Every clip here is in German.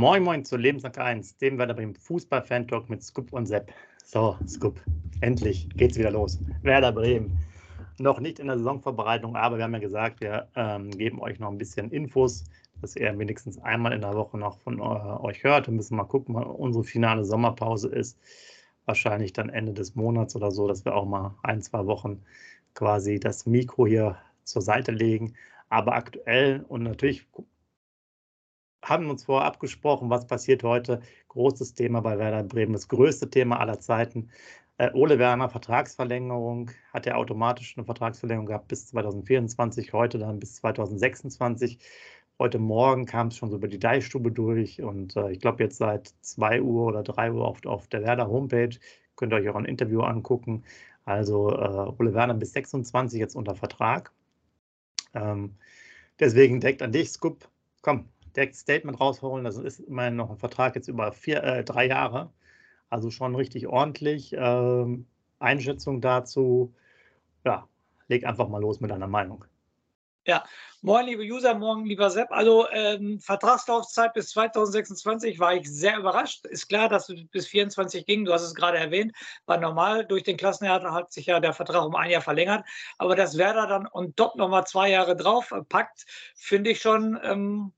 Moin Moin zu Lebenslang 1, dem Werder Bremen Fußball-Fan-Talk mit Scoop und Sepp. So, Scoop, endlich geht's wieder los. Werder Bremen. Noch nicht in der Saisonvorbereitung, aber wir haben ja gesagt, wir ähm, geben euch noch ein bisschen Infos, dass ihr wenigstens einmal in der Woche noch von äh, euch hört. Wir müssen mal gucken, wann unsere finale Sommerpause ist. Wahrscheinlich dann Ende des Monats oder so, dass wir auch mal ein, zwei Wochen quasi das Mikro hier zur Seite legen. Aber aktuell und natürlich haben uns vorher abgesprochen, was passiert heute. Großes Thema bei Werder Bremen, das größte Thema aller Zeiten. Äh, Ole Werner, Vertragsverlängerung, hat er automatisch eine Vertragsverlängerung gehabt bis 2024, heute dann bis 2026. Heute Morgen kam es schon so über die Deichstube durch und äh, ich glaube jetzt seit 2 Uhr oder 3 Uhr auf, auf der Werder Homepage. Könnt ihr euch auch ein Interview angucken. Also äh, Ole Werner bis 26 jetzt unter Vertrag. Ähm, deswegen deckt an dich, Scoop. Komm, direkt Statement rausholen. Das ist immerhin noch ein Vertrag jetzt über vier, äh, drei Jahre. Also schon richtig ordentlich. Ähm, Einschätzung dazu. Ja, leg einfach mal los mit deiner Meinung. Ja, moin liebe User, morgen lieber Sepp. Also ähm, Vertragslaufzeit bis 2026 war ich sehr überrascht. Ist klar, dass es bis 24 ging, du hast es gerade erwähnt, war normal. Durch den Klassenerhalt hat sich ja der Vertrag um ein Jahr verlängert. Aber dass Werder dann und dort nochmal zwei Jahre drauf packt, finde ich schon ähm,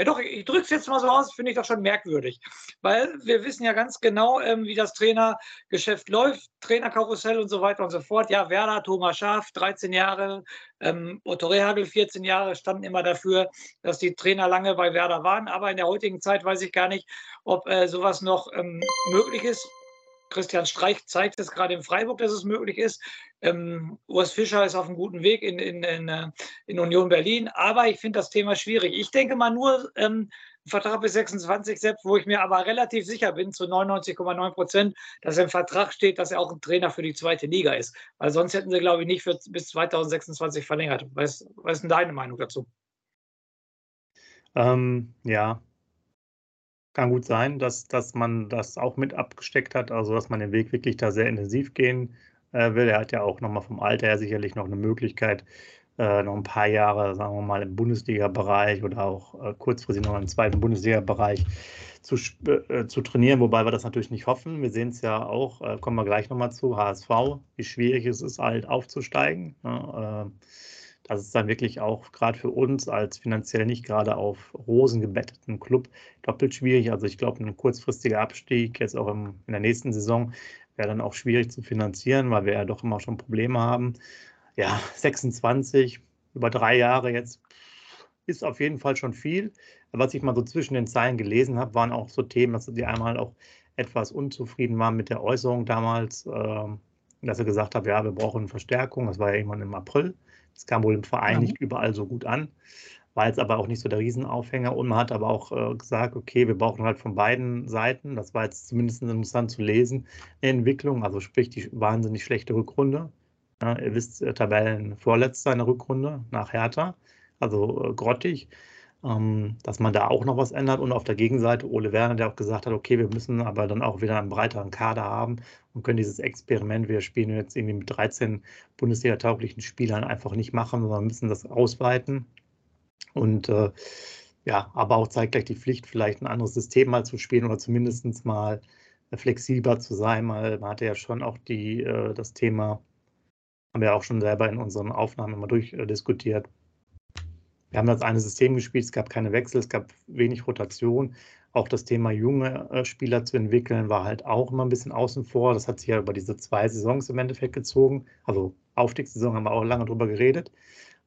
ja doch, ich drücke es jetzt mal so aus, finde ich doch schon merkwürdig. Weil wir wissen ja ganz genau, ähm, wie das Trainergeschäft läuft, Trainerkarussell und so weiter und so fort. Ja, Werder, Thomas Schaaf, 13 Jahre, ähm, Otto Rehagel, 14 Jahre, standen immer dafür, dass die Trainer lange bei Werder waren. Aber in der heutigen Zeit weiß ich gar nicht, ob äh, sowas noch ähm, möglich ist. Christian Streich zeigt es gerade in Freiburg, dass es möglich ist. Ähm, Urs Fischer ist auf einem guten Weg in, in, in, äh, in Union Berlin. Aber ich finde das Thema schwierig. Ich denke mal nur, ähm, Vertrag bis 26 selbst, wo ich mir aber relativ sicher bin, zu 99,9 Prozent, dass im Vertrag steht, dass er auch ein Trainer für die zweite Liga ist. Weil sonst hätten sie, glaube ich, nicht für, bis 2026 verlängert. Was, was ist denn deine Meinung dazu? Ähm, ja, kann gut sein, dass, dass man das auch mit abgesteckt hat, also dass man den Weg wirklich da sehr intensiv gehen äh, will. Er hat ja auch nochmal vom Alter her sicherlich noch eine Möglichkeit, äh, noch ein paar Jahre, sagen wir mal, im Bundesliga-Bereich oder auch äh, kurzfristig noch im zweiten Bundesliga-Bereich zu, äh, zu trainieren, wobei wir das natürlich nicht hoffen. Wir sehen es ja auch, äh, kommen wir gleich nochmal zu, HSV, wie schwierig es ist, halt aufzusteigen. Ne? Äh, das ist dann wirklich auch gerade für uns als finanziell nicht gerade auf Rosen gebetteten Club doppelt schwierig. Also ich glaube, ein kurzfristiger Abstieg jetzt auch im, in der nächsten Saison wäre dann auch schwierig zu finanzieren, weil wir ja doch immer schon Probleme haben. Ja, 26 über drei Jahre jetzt ist auf jeden Fall schon viel. Was ich mal so zwischen den Zeilen gelesen habe, waren auch so Themen, dass sie einmal auch etwas unzufrieden waren mit der Äußerung damals, äh, dass er gesagt hat, ja, wir brauchen Verstärkung. Das war ja irgendwann im April. Das kam wohl im Verein mhm. nicht überall so gut an, war jetzt aber auch nicht so der Riesenaufhänger. Und man hat aber auch äh, gesagt, okay, wir brauchen halt von beiden Seiten, das war jetzt zumindest interessant zu lesen, eine Entwicklung, also sprich die wahnsinnig schlechte Rückrunde. Ja, ihr wisst, äh, Tabellen vorletzter in der Rückrunde nach Hertha, also äh, grottig dass man da auch noch was ändert. Und auf der Gegenseite Ole Werner, der auch gesagt hat, okay, wir müssen aber dann auch wieder einen breiteren Kader haben und können dieses Experiment, wir spielen jetzt irgendwie mit 13 Bundesliga-tauglichen Spielern einfach nicht machen, sondern müssen das ausweiten. Und äh, ja, aber auch zeigt gleich die Pflicht, vielleicht ein anderes System mal zu spielen oder zumindest mal flexibler zu sein. Man hatte ja schon auch die, äh, das Thema, haben wir auch schon selber in unseren Aufnahmen mal durchdiskutiert, wir haben das eine System gespielt, es gab keine Wechsel, es gab wenig Rotation. Auch das Thema junge äh, Spieler zu entwickeln war halt auch immer ein bisschen außen vor. Das hat sich ja über diese zwei Saisons im Endeffekt gezogen. Also Aufstiegssaison haben wir auch lange drüber geredet,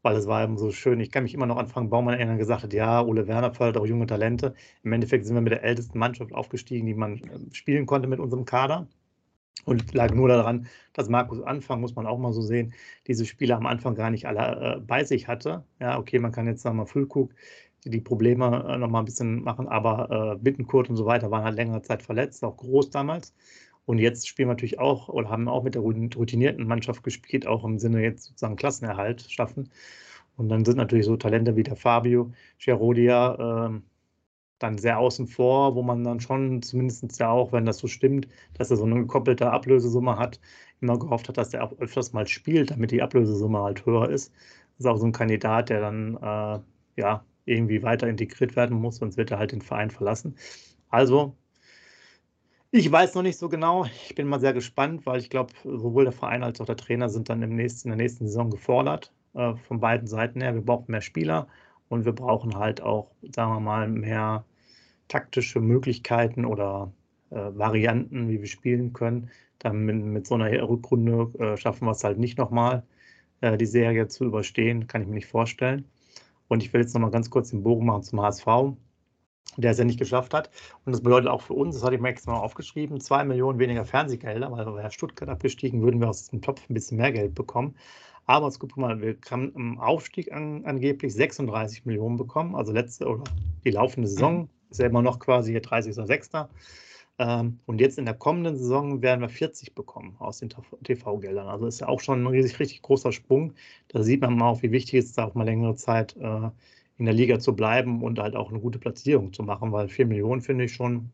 weil es war eben so schön. Ich kann mich immer noch an Frank Baumann erinnern, gesagt hat, ja, Ole Werner fördert auch junge Talente. Im Endeffekt sind wir mit der ältesten Mannschaft aufgestiegen, die man äh, spielen konnte mit unserem Kader. Und lag nur daran, dass Markus Anfang, muss man auch mal so sehen, diese Spieler am Anfang gar nicht alle äh, bei sich hatte. Ja, okay, man kann jetzt nochmal Füllkrug die, die Probleme äh, nochmal ein bisschen machen, aber äh, Bittenkurt und so weiter waren halt längere Zeit verletzt, auch groß damals. Und jetzt spielen wir natürlich auch oder haben auch mit der routinierten Mannschaft gespielt, auch im Sinne jetzt sozusagen Klassenerhalt schaffen. Und dann sind natürlich so Talente wie der Fabio Gerodia, äh, dann sehr außen vor, wo man dann schon zumindest ja auch, wenn das so stimmt, dass er so eine gekoppelte Ablösesumme hat, immer gehofft hat, dass er auch öfters mal spielt, damit die Ablösesumme halt höher ist. Das ist auch so ein Kandidat, der dann äh, ja irgendwie weiter integriert werden muss, sonst wird er halt den Verein verlassen. Also, ich weiß noch nicht so genau. Ich bin mal sehr gespannt, weil ich glaube, sowohl der Verein als auch der Trainer sind dann im nächsten, in der nächsten Saison gefordert, äh, von beiden Seiten her. Wir brauchen mehr Spieler und wir brauchen halt auch, sagen wir mal, mehr taktische Möglichkeiten oder äh, Varianten, wie wir spielen können. Dann mit, mit so einer Rückrunde äh, schaffen wir es halt nicht nochmal, äh, die Serie zu überstehen, kann ich mir nicht vorstellen. Und ich will jetzt nochmal ganz kurz den Bogen machen zum HSV, der es ja nicht geschafft hat. Und das bedeutet auch für uns, das hatte ich mir extra mal aufgeschrieben, zwei Millionen weniger Fernsehgelder, weil wäre Stuttgart abgestiegen, würden wir aus dem Topf ein bisschen mehr Geld bekommen. Aber jetzt guck mal, wir haben im Aufstieg an, angeblich 36 Millionen bekommen, also letzte oder die laufende Saison. Ist ja immer noch quasi hier 30.06. Ähm, und jetzt in der kommenden Saison werden wir 40 bekommen aus den TV-Geldern. Also ist ja auch schon ein riesig, richtig großer Sprung. Da sieht man mal auch, wie wichtig es ist, da auch mal längere Zeit äh, in der Liga zu bleiben und halt auch eine gute Platzierung zu machen, weil 4 Millionen finde ich schon,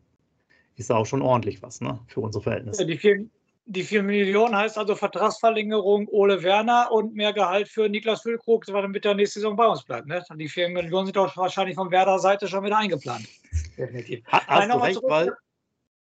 ist ja auch schon ordentlich was, ne, für unsere Verhältnisse. Ja, die 4, die 4 Millionen heißt also Vertragsverlängerung Ole Werner und mehr Gehalt für Niklas Füllkrug, damit er nächste Saison bei uns bleibt. Ne? Die 4 Millionen sind doch wahrscheinlich von Werder Seite schon wieder eingeplant. Definitiv. Ha, hast du recht, zurück. weil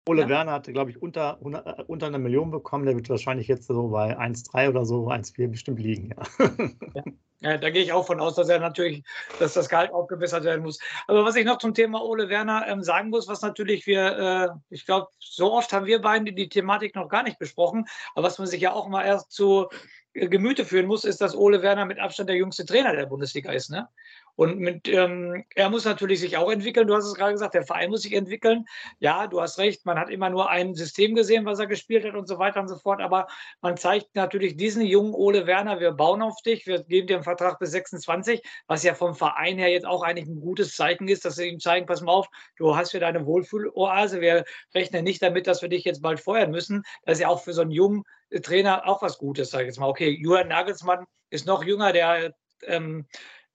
Ole ja. Werner hatte, glaube ich, unter, 100, äh, unter einer Million bekommen. Der wird wahrscheinlich jetzt so bei 1,3 oder so, 1,4 bestimmt liegen. Ja. ja. Ja, da gehe ich auch von aus, dass er natürlich, dass das Gehalt aufgebessert werden muss. Aber was ich noch zum Thema Ole Werner ähm, sagen muss, was natürlich wir, äh, ich glaube, so oft haben wir beiden die Thematik noch gar nicht besprochen, aber was man sich ja auch mal erst zu äh, Gemüte führen muss, ist, dass Ole Werner mit Abstand der jüngste Trainer der Bundesliga ist. Ne? Und mit, ähm, er muss natürlich sich auch entwickeln. Du hast es gerade gesagt, der Verein muss sich entwickeln. Ja, du hast recht, man hat immer nur ein System gesehen, was er gespielt hat und so weiter und so fort. Aber man zeigt natürlich diesen jungen Ole Werner, wir bauen auf dich, wir geben dir einen Vertrag bis 26, was ja vom Verein her jetzt auch eigentlich ein gutes Zeichen ist, dass sie ihm zeigen, pass mal auf, du hast hier deine Wohlfühloase. Wir rechnen nicht damit, dass wir dich jetzt bald feuern müssen. Das ist ja auch für so einen jungen Trainer auch was Gutes, sage ich jetzt mal. Okay, Julian Nagelsmann ist noch jünger, der ähm,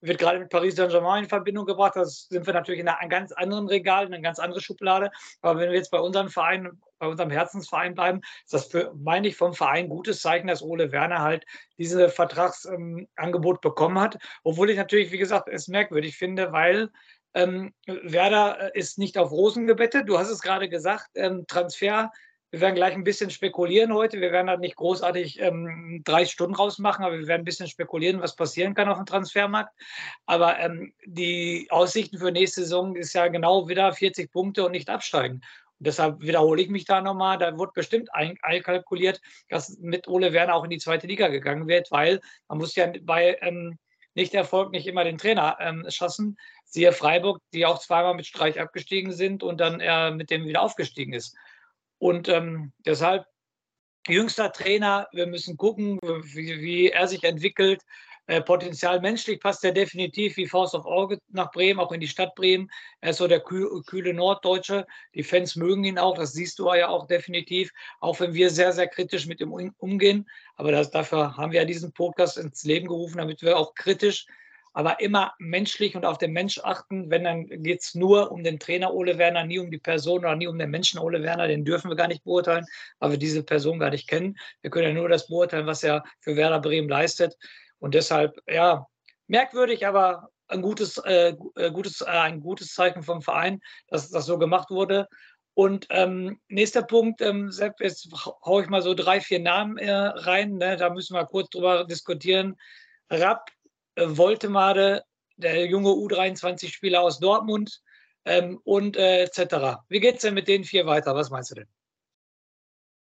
wird gerade mit Paris Saint-Germain in Verbindung gebracht. Das sind wir natürlich in einem ganz anderen Regal, in einer ganz anderen Schublade. Aber wenn wir jetzt bei unserem Verein, bei unserem Herzensverein bleiben, ist das für, meine ich, vom Verein gutes Zeichen, dass Ole Werner halt dieses Vertragsangebot ähm, bekommen hat. Obwohl ich natürlich, wie gesagt, es merkwürdig finde, weil ähm, Werder ist nicht auf Rosen gebettet. Du hast es gerade gesagt, ähm, Transfer wir werden gleich ein bisschen spekulieren heute. Wir werden da nicht großartig ähm, drei Stunden rausmachen, aber wir werden ein bisschen spekulieren, was passieren kann auf dem Transfermarkt. Aber ähm, die Aussichten für nächste Saison ist ja genau wieder 40 Punkte und nicht absteigen. Und deshalb wiederhole ich mich da nochmal. Da wird bestimmt einkalkuliert, dass mit Ole Werner auch in die zweite Liga gegangen wird, weil man muss ja bei ähm, Nicht-Erfolg nicht immer den Trainer ähm, schassen. Siehe Freiburg, die auch zweimal mit Streich abgestiegen sind und dann er mit dem wieder aufgestiegen ist. Und ähm, deshalb jüngster Trainer, wir müssen gucken, wie, wie er sich entwickelt. Äh, Potenzial menschlich passt er definitiv wie Faust auf Auge nach Bremen, auch in die Stadt Bremen. Er ist so der kühl, kühle Norddeutsche. Die Fans mögen ihn auch, das siehst du ja auch definitiv, auch wenn wir sehr, sehr kritisch mit ihm umgehen. Aber das, dafür haben wir ja diesen Podcast ins Leben gerufen, damit wir auch kritisch aber immer menschlich und auf den Mensch achten. Wenn, dann geht es nur um den Trainer Ole Werner, nie um die Person oder nie um den Menschen Ole Werner. Den dürfen wir gar nicht beurteilen, weil wir diese Person gar nicht kennen. Wir können ja nur das beurteilen, was er für Werder Bremen leistet. Und deshalb, ja, merkwürdig, aber ein gutes, äh, äh gutes, äh, ein gutes Zeichen vom Verein, dass das so gemacht wurde. Und ähm, nächster Punkt, ähm, Sepp, jetzt haue ich mal so drei, vier Namen äh, rein. Ne? Da müssen wir kurz drüber diskutieren. Rapp, äh, Woltemade, der junge U23-Spieler aus Dortmund ähm, und äh, etc. Wie geht es denn mit den vier weiter? Was meinst du denn?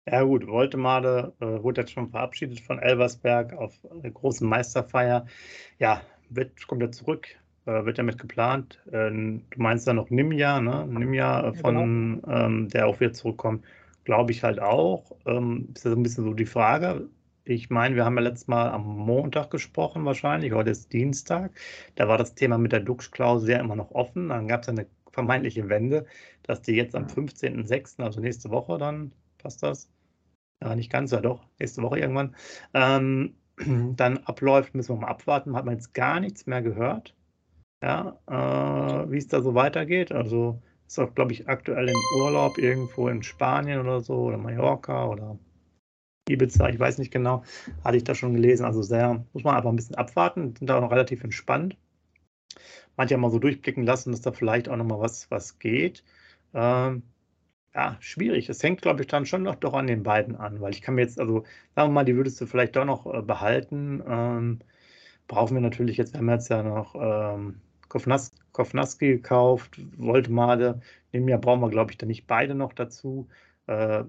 Ja gut, Woltemade äh, wurde jetzt schon verabschiedet von Elversberg auf der großen Meisterfeier. Ja, wird, kommt er zurück, äh, wird damit geplant. Äh, du meinst da noch Nimja, ne? Nimja, äh, von, genau. ähm, der auch wieder zurückkommt, glaube ich halt auch. Ähm, ist ja so ein bisschen so die Frage, ich meine, wir haben ja letztes Mal am Montag gesprochen wahrscheinlich, heute ist Dienstag. Da war das Thema mit der Dux-Klausel ja immer noch offen. Dann gab es eine vermeintliche Wende, dass die jetzt am 15.06., also nächste Woche dann, passt das? Ja, nicht ganz, ja doch, nächste Woche irgendwann, ähm, dann abläuft, müssen wir mal abwarten. Hat man jetzt gar nichts mehr gehört, ja, äh, wie es da so weitergeht. Also ist auch, glaube ich, aktuell im Urlaub irgendwo in Spanien oder so oder Mallorca oder Ibiza, ich weiß nicht genau, hatte ich da schon gelesen. Also sehr, muss man einfach ein bisschen abwarten, sind da noch relativ entspannt. manche mal so durchblicken lassen, dass da vielleicht auch nochmal was, was geht. Ähm, ja, schwierig. Es hängt, glaube ich, dann schon noch doch an den beiden an, weil ich kann mir jetzt, also sagen wir mal, die würdest du vielleicht doch noch äh, behalten. Ähm, brauchen wir natürlich jetzt, wir haben jetzt ja noch ähm, Kovnas Kovnaski gekauft, Voltemade. Im Jahr brauchen wir, glaube ich, dann nicht beide noch dazu. Äh,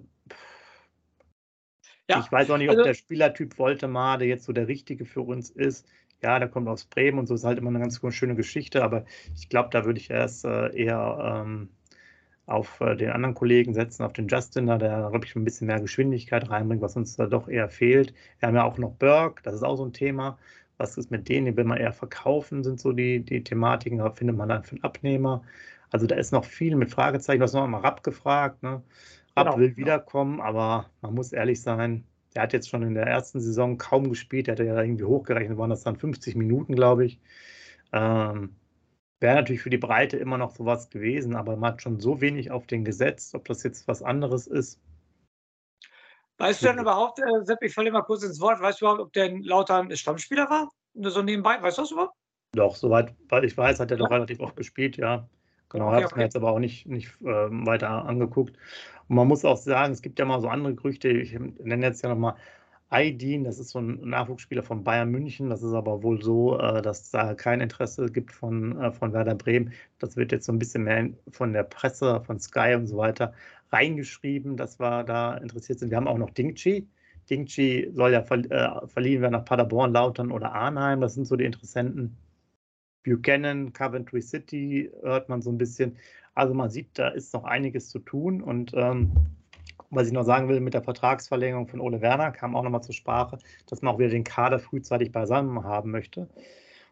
ja, ich weiß auch nicht, ob also, der Spielertyp Voltemade jetzt so der richtige für uns ist. Ja, der kommt aus Bremen und so ist halt immer eine ganz schöne Geschichte, aber ich glaube, da würde ich erst äh, eher ähm, auf äh, den anderen Kollegen setzen, auf den Justin, der, glaube ich, ein bisschen mehr Geschwindigkeit reinbringt, was uns da doch eher fehlt. Wir haben ja auch noch Burke, das ist auch so ein Thema. Was ist mit denen? Die will man eher verkaufen, sind so die, die Thematiken. Da findet man dann für einen Abnehmer. Also da ist noch viel mit Fragezeichen. Du hast noch einmal Rapp gefragt. Ne? Genau. will wiederkommen, aber man muss ehrlich sein, der hat jetzt schon in der ersten Saison kaum gespielt. Der hatte ja irgendwie hochgerechnet, waren das dann 50 Minuten, glaube ich. Ähm, Wäre natürlich für die Breite immer noch sowas gewesen, aber man hat schon so wenig auf den gesetzt, ob das jetzt was anderes ist. Weißt du denn überhaupt, äh, Sepp, ich falle mal kurz ins Wort, weißt du überhaupt, ob der Lautern Stammspieler war? So nebenbei, weißt du das überhaupt? Doch, soweit weil ich weiß, hat er ja. doch relativ oft gespielt, ja. Genau, habe es mir jetzt aber auch nicht, nicht äh, weiter angeguckt. Und man muss auch sagen, es gibt ja mal so andere Gerüchte, ich nenne jetzt ja nochmal Aydin, das ist so ein Nachwuchsspieler von Bayern München. Das ist aber wohl so, äh, dass da kein Interesse gibt von, äh, von Werder Bremen. Das wird jetzt so ein bisschen mehr von der Presse, von Sky und so weiter reingeschrieben, dass wir da interessiert sind. Wir haben auch noch Dingchi. Dingchi soll ja äh, verliehen werden nach Paderborn, Lautern oder Arnheim. Das sind so die Interessenten. Buchanan, Coventry City hört man so ein bisschen. Also man sieht, da ist noch einiges zu tun und ähm, was ich noch sagen will, mit der Vertragsverlängerung von Ole Werner kam auch nochmal zur Sprache, dass man auch wieder den Kader frühzeitig beisammen haben möchte.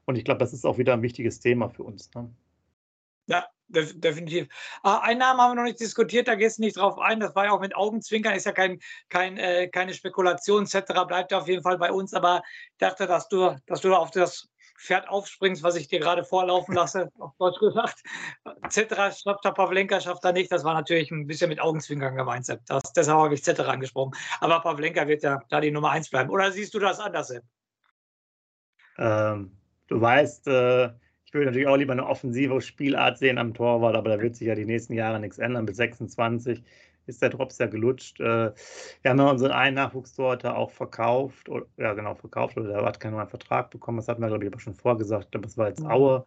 Und ich glaube, das ist auch wieder ein wichtiges Thema für uns. Ne? Ja, def definitiv. Ah, Einnahmen haben wir noch nicht diskutiert, da gehst du nicht drauf ein. Das war ja auch mit Augenzwinkern, ist ja kein, kein, äh, keine Spekulation etc. Bleibt ja auf jeden Fall bei uns. Aber ich dachte, dass du, dass du auf das Pferd aufspringst, was ich dir gerade vorlaufen lasse, auf Deutsch gesagt. Cetera schafft der Pavlenka, schafft er nicht. Das war natürlich ein bisschen mit Augenzwinkern gemeint, Sepp. Das, deshalb habe ich Cetera angesprochen. Aber Pavlenka wird ja da die Nummer eins bleiben. Oder siehst du das anders, Sepp? Ähm, du weißt, äh, ich würde natürlich auch lieber eine offensive Spielart sehen am Torwart, aber da wird sich ja die nächsten Jahre nichts ändern. Mit 26 ist der Drops ja gelutscht. Äh, wir haben ja unseren einen Nachwuchstorhüter auch verkauft, oder, ja genau, verkauft, oder der hat keinen neuen Vertrag bekommen. Das hatten wir, glaube ich, aber schon vorgesagt. Das war jetzt mhm. Aue.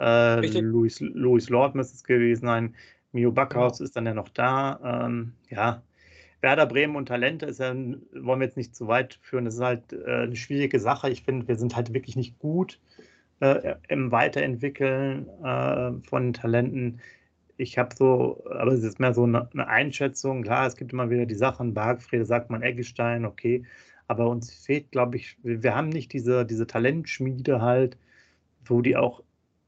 Äh, Louis, Louis Lord müsste es gewesen sein. Mio Backhaus ja. ist dann ja noch da. Ähm, ja, Werder Bremen und Talente ist ja, wollen wir jetzt nicht zu weit führen, das ist halt äh, eine schwierige Sache. Ich finde, wir sind halt wirklich nicht gut äh, im Weiterentwickeln äh, von Talenten ich habe so, aber es ist mehr so eine, eine, Einschätzung. Klar, es gibt immer wieder die Sachen, Bargfrede sagt man Eggestein, okay. Aber uns fehlt, glaube ich, wir, wir haben nicht diese, diese Talentschmiede halt, wo die auch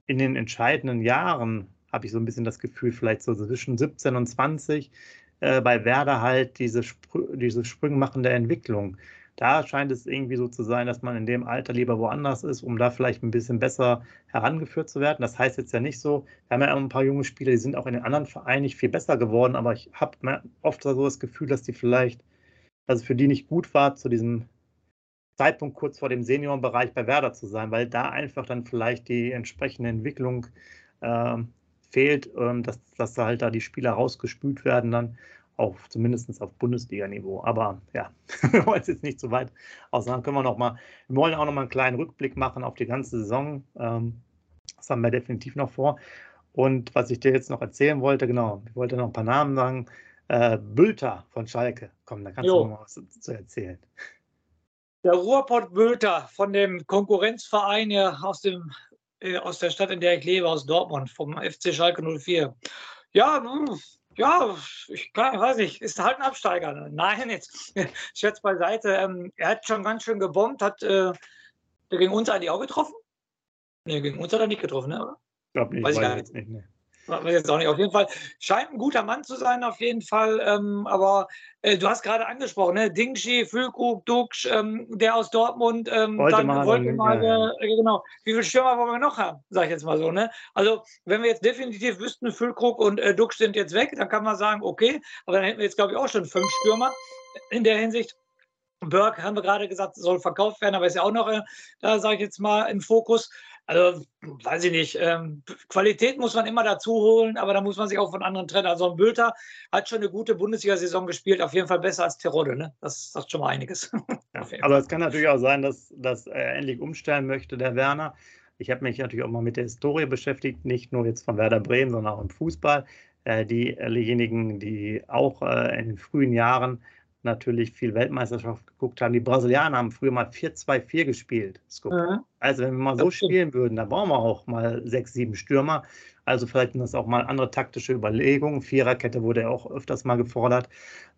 in den entscheidenden Jahren, habe ich so ein bisschen das Gefühl, vielleicht so zwischen 17 und 20, äh, bei Werder halt diese, Spr diese sprungmachende Entwicklung da scheint es irgendwie so zu sein, dass man in dem Alter lieber woanders ist, um da vielleicht ein bisschen besser herangeführt zu werden. Das heißt jetzt ja nicht so, wir haben ja ein paar junge Spieler, die sind auch in den anderen Vereinen nicht viel besser geworden, aber ich habe oft so das Gefühl, dass die vielleicht, es für die nicht gut war, zu diesem Zeitpunkt kurz vor dem Seniorenbereich bei Werder zu sein, weil da einfach dann vielleicht die entsprechende Entwicklung äh, fehlt, äh, dass, dass da halt da die Spieler rausgespült werden dann auf zumindest auf Bundesliga-Niveau. Aber ja, wir wollen es jetzt nicht so weit aussagen. Können wir noch mal, wir wollen auch noch mal einen kleinen Rückblick machen auf die ganze Saison. Ähm, das haben wir definitiv noch vor. Und was ich dir jetzt noch erzählen wollte, genau, ich wollte noch ein paar Namen sagen. Äh, Bülter von Schalke, komm, da kannst jo. du noch mal was zu erzählen. Der Ruhrpott Bülter von dem Konkurrenzverein aus, dem, äh, aus der Stadt, in der ich lebe, aus Dortmund, vom FC Schalke 04. Ja, ja, ich kann, weiß nicht, ist halt ein Absteiger. Ne? Nein, jetzt Scherz beiseite. Ähm, er hat schon ganz schön gebombt, hat äh, der gegen uns eigentlich auch getroffen? Ne, gegen uns hat er nicht getroffen, ne? Ich glaube nicht, weiß ich gar nicht. nicht ne weiß jetzt auch nicht. Auf jeden Fall scheint ein guter Mann zu sein, auf jeden Fall. Ähm, aber äh, du hast gerade angesprochen, ne? Dingshi, Füllkrug, Duksch, ähm, der aus Dortmund, ähm, dann wollten mal, ja. äh, genau. Wie viele Stürmer wollen wir noch haben, sage ich jetzt mal so. Ne? Also, wenn wir jetzt definitiv wüssten, Füllkrug und äh, Duksch sind jetzt weg, dann kann man sagen, okay, aber dann hätten wir jetzt, glaube ich, auch schon fünf Stürmer in der Hinsicht. Burke haben wir gerade gesagt, soll verkauft werden, aber ist ja auch noch, äh, da sage ich jetzt mal, im Fokus. Also, weiß ich nicht. Ähm, Qualität muss man immer dazu holen, aber da muss man sich auch von anderen trennen. Also, ein Bülter hat schon eine gute Bundesliga-Saison gespielt, auf jeden Fall besser als Terodde. Ne? Das sagt schon mal einiges. Ja, aber es kann natürlich auch sein, dass, dass er endlich umstellen möchte, der Werner. Ich habe mich natürlich auch mal mit der Historie beschäftigt, nicht nur jetzt von Werder Bremen, sondern auch im Fußball. Äh, diejenigen, die auch äh, in den frühen Jahren natürlich viel Weltmeisterschaft geguckt haben. Die Brasilianer haben früher mal 4-2-4 gespielt. Mhm. Also wenn wir mal so spielen würden, dann brauchen wir auch mal sechs, sieben Stürmer. Also vielleicht sind das auch mal andere taktische Überlegungen. Viererkette wurde ja auch öfters mal gefordert,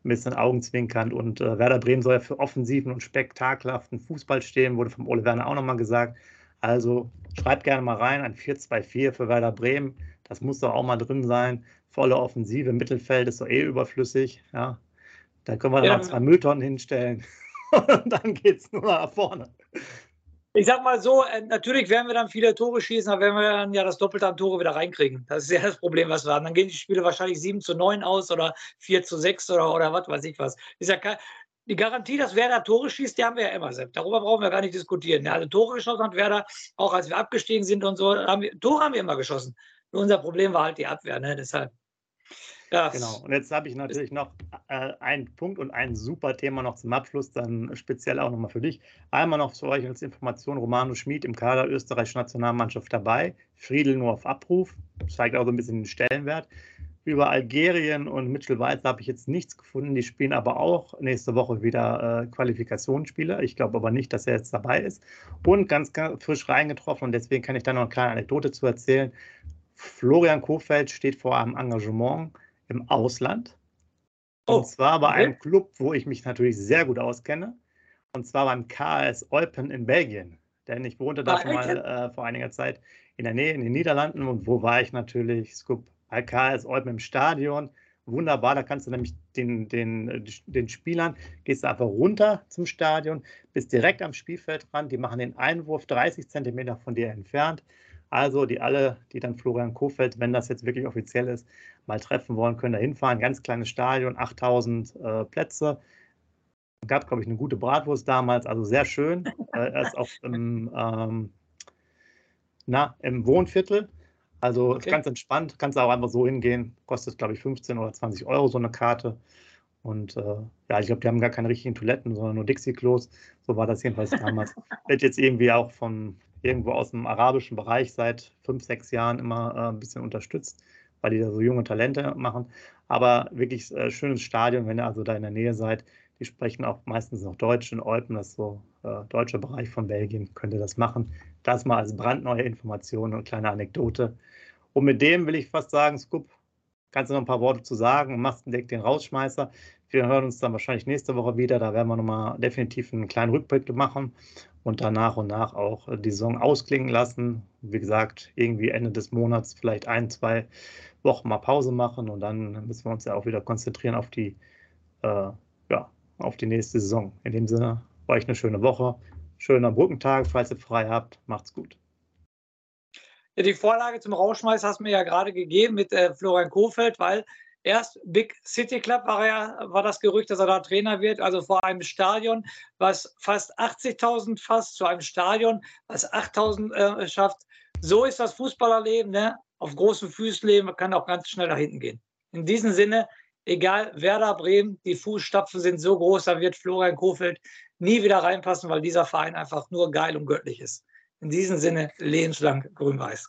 ein bisschen augenzwinkernd. Und äh, Werder Bremen soll ja für offensiven und spektakelhaften Fußball stehen, wurde vom Ole Werner auch nochmal gesagt. Also schreibt gerne mal rein, ein 4-2-4 für Werder Bremen. Das muss doch auch mal drin sein. Volle Offensive, Mittelfeld ist doch eh überflüssig. Ja, da können wir dann ja. noch zwei Mülltonnen hinstellen. Und dann geht es nur nach vorne. Ich sag mal so, äh, natürlich werden wir dann viele Tore schießen, aber werden wir dann ja das Doppelte an Tore wieder reinkriegen. Das ist ja das Problem, was wir haben. Dann gehen die Spiele wahrscheinlich 7 zu 9 aus oder 4 zu 6 oder, oder was weiß ich was. Ist ja kein, die Garantie, dass Werder Tore schießt, die haben wir ja immer selbst. Darüber brauchen wir gar nicht diskutieren. Ja, also Tore geschossen hat Werder, auch als wir abgestiegen sind und so, haben wir, Tore haben wir immer geschossen. Nur unser Problem war halt die Abwehr, ne? deshalb. Ja. Genau. Und jetzt habe ich natürlich noch äh, einen Punkt und ein super Thema noch zum Abschluss, dann speziell auch nochmal für dich. Einmal noch zu euch als Information: Romano Schmid im Kader österreichischer Nationalmannschaft dabei. Friedel nur auf Abruf. Zeigt auch so ein bisschen den Stellenwert. Über Algerien und Mitchell Weiss habe ich jetzt nichts gefunden. Die spielen aber auch nächste Woche wieder äh, Qualifikationsspiele. Ich glaube aber nicht, dass er jetzt dabei ist. Und ganz, ganz frisch reingetroffen und deswegen kann ich da noch eine kleine Anekdote zu erzählen. Florian Kofeld steht vor einem Engagement im Ausland. Und oh, zwar bei okay. einem Club, wo ich mich natürlich sehr gut auskenne. Und zwar beim KS Eupen in Belgien. Denn ich wohnte da schon mal äh, vor einiger Zeit in der Nähe in den Niederlanden. Und wo war ich natürlich? Scoop bei KS Eupen im Stadion. Wunderbar, da kannst du nämlich den, den, den Spielern, gehst du einfach runter zum Stadion, bist direkt am Spielfeld dran, die machen den Einwurf 30 Zentimeter von dir entfernt. Also die alle, die dann Florian Kofeld, wenn das jetzt wirklich offiziell ist, mal treffen wollen, können da hinfahren. Ganz kleines Stadion, 8000 äh, Plätze. Gab, glaube ich, eine gute Bratwurst damals, also sehr schön. äh, er ist auch im, ähm, na, im Wohnviertel. Also okay. ganz entspannt, kannst du auch einfach so hingehen. Kostet, glaube ich, 15 oder 20 Euro so eine Karte. Und äh, ja, ich glaube, die haben gar keine richtigen Toiletten, sondern nur Dixie-Klos. So war das jedenfalls damals. Wird jetzt irgendwie auch von irgendwo aus dem arabischen Bereich seit fünf, sechs Jahren immer äh, ein bisschen unterstützt, weil die da so junge Talente machen. Aber wirklich äh, schönes Stadion, wenn ihr also da in der Nähe seid. Die sprechen auch meistens noch Deutsch in Eupen, das ist so äh, deutscher Bereich von Belgien, könnt ihr das machen. Das mal als brandneue Information und kleine Anekdote. Und mit dem will ich fast sagen, Scoop, kannst du noch ein paar Worte zu sagen machst direkt den Rausschmeißer. Wir hören uns dann wahrscheinlich nächste Woche wieder. Da werden wir nochmal definitiv einen kleinen Rückblick machen und dann nach und nach auch die Saison ausklingen lassen. Wie gesagt, irgendwie Ende des Monats vielleicht ein, zwei Wochen mal Pause machen und dann müssen wir uns ja auch wieder konzentrieren auf die, äh, ja, auf die nächste Saison. In dem Sinne, euch eine schöne Woche, schöner Brückentag, falls ihr frei habt. Macht's gut. Ja, die Vorlage zum Rauschmeiß hast du mir ja gerade gegeben mit äh, Florian Kofeld, weil erst Big City Club war, ja, war das Gerücht, dass er da Trainer wird, also vor einem Stadion, was fast 80.000 fasst, zu einem Stadion, was 8.000 äh, schafft. So ist das Fußballerleben, ne? auf großen Füßen leben, kann auch ganz schnell nach hinten gehen. In diesem Sinne, egal Werder Bremen, die Fußstapfen sind so groß, da wird Florian Kofeld nie wieder reinpassen, weil dieser Verein einfach nur geil und göttlich ist. In diesem Sinne, lebenslang grün-weiß.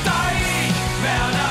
Werder Bremen,